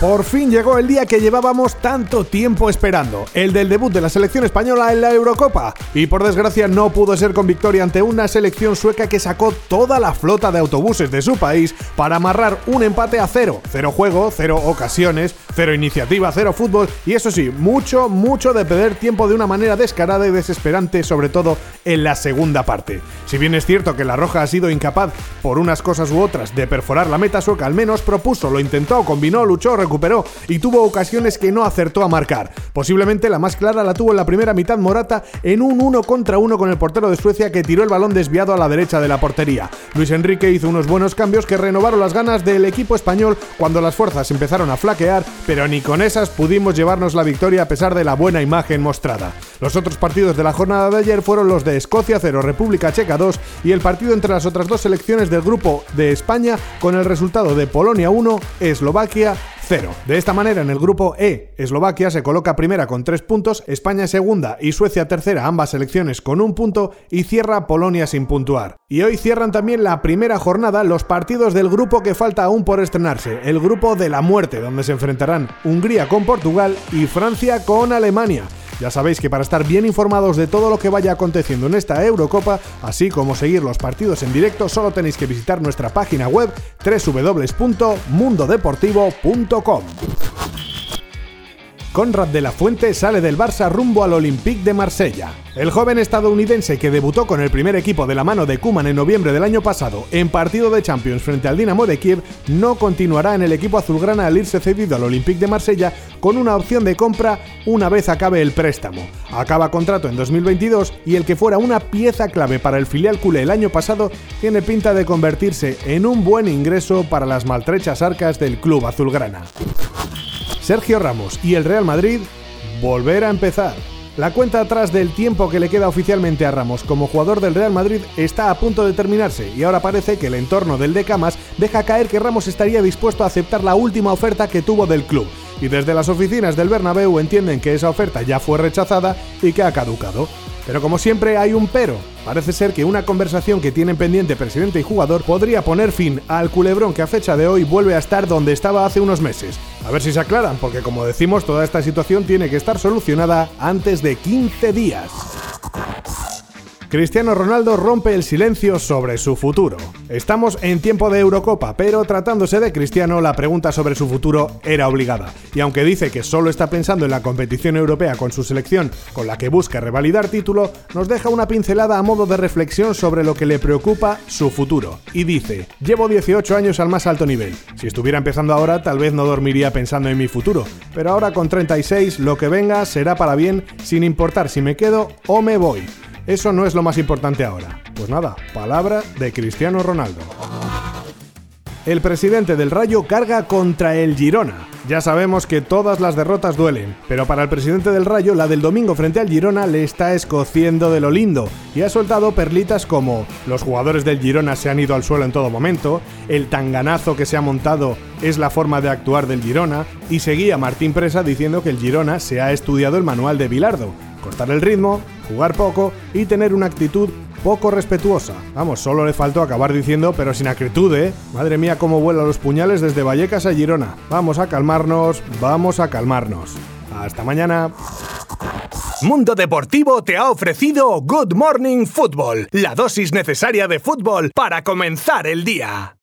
Por fin llegó el día que llevábamos tanto tiempo esperando, el del debut de la selección española en la Eurocopa. Y por desgracia no pudo ser con victoria ante una selección sueca que sacó toda la flota de autobuses de su país para amarrar un empate a cero. Cero juego, cero ocasiones, cero iniciativa, cero fútbol y eso sí, mucho, mucho de perder tiempo de una manera descarada y desesperante, sobre todo en la segunda parte. Si bien es cierto que la Roja ha sido incapaz, por unas cosas u otras, de perforar la meta sueca, al menos propuso, lo intentó, combinó, luchó, recuperó y tuvo ocasiones que no acertó a marcar. Posiblemente la más clara la tuvo en la primera mitad Morata en un uno contra uno con el portero de Suecia que tiró el balón desviado a la derecha de la portería. Luis Enrique hizo unos buenos cambios que renovaron las ganas del equipo español cuando las fuerzas empezaron a flaquear, pero ni con esas pudimos llevarnos la victoria a pesar de la buena imagen mostrada. Los otros partidos de la jornada de ayer fueron los de Escocia 0, República Checa 2 y el partido entre las otras dos selecciones del grupo de España con el resultado de Polonia 1, Eslovaquia de esta manera, en el grupo E, Eslovaquia se coloca primera con tres puntos, España segunda y Suecia tercera, ambas selecciones con un punto, y cierra Polonia sin puntuar. Y hoy cierran también la primera jornada los partidos del grupo que falta aún por estrenarse, el grupo de la muerte, donde se enfrentarán Hungría con Portugal y Francia con Alemania. Ya sabéis que para estar bien informados de todo lo que vaya aconteciendo en esta Eurocopa, así como seguir los partidos en directo, solo tenéis que visitar nuestra página web www.mundodeportivo.com. Conrad de la Fuente sale del Barça rumbo al Olympique de Marsella. El joven estadounidense que debutó con el primer equipo de la mano de Kuman en noviembre del año pasado en partido de Champions frente al Dinamo de Kiev no continuará en el equipo azulgrana al irse cedido al Olympique de Marsella con una opción de compra una vez acabe el préstamo. Acaba contrato en 2022 y el que fuera una pieza clave para el filial culé el año pasado tiene pinta de convertirse en un buen ingreso para las maltrechas arcas del club azulgrana. Sergio Ramos y el Real Madrid volver a empezar. La cuenta atrás del tiempo que le queda oficialmente a Ramos como jugador del Real Madrid está a punto de terminarse y ahora parece que el entorno del de Camas deja caer que Ramos estaría dispuesto a aceptar la última oferta que tuvo del club. Y desde las oficinas del Bernabéu entienden que esa oferta ya fue rechazada y que ha caducado. Pero como siempre hay un pero. Parece ser que una conversación que tienen pendiente presidente y jugador podría poner fin al culebrón que a fecha de hoy vuelve a estar donde estaba hace unos meses. A ver si se aclaran, porque como decimos, toda esta situación tiene que estar solucionada antes de 15 días. Cristiano Ronaldo rompe el silencio sobre su futuro. Estamos en tiempo de Eurocopa, pero tratándose de Cristiano, la pregunta sobre su futuro era obligada. Y aunque dice que solo está pensando en la competición europea con su selección, con la que busca revalidar título, nos deja una pincelada a modo de reflexión sobre lo que le preocupa su futuro. Y dice, llevo 18 años al más alto nivel. Si estuviera empezando ahora, tal vez no dormiría pensando en mi futuro. Pero ahora con 36, lo que venga será para bien, sin importar si me quedo o me voy. Eso no es lo más importante ahora. Pues nada, palabra de Cristiano Ronaldo. El presidente del Rayo carga contra el Girona. Ya sabemos que todas las derrotas duelen, pero para el presidente del Rayo la del domingo frente al Girona le está escociendo de lo lindo y ha soltado perlitas como los jugadores del Girona se han ido al suelo en todo momento, el tanganazo que se ha montado es la forma de actuar del Girona y seguía Martín Presa diciendo que el Girona se ha estudiado el manual de Bilardo, cortar el ritmo, jugar poco y tener una actitud poco respetuosa. Vamos, solo le faltó acabar diciendo, pero sin acritud, ¿eh? Madre mía, cómo vuelan los puñales desde Vallecas a Girona. Vamos a calmarnos, vamos a calmarnos. Hasta mañana. Mundo Deportivo te ha ofrecido Good Morning Football, la dosis necesaria de fútbol para comenzar el día.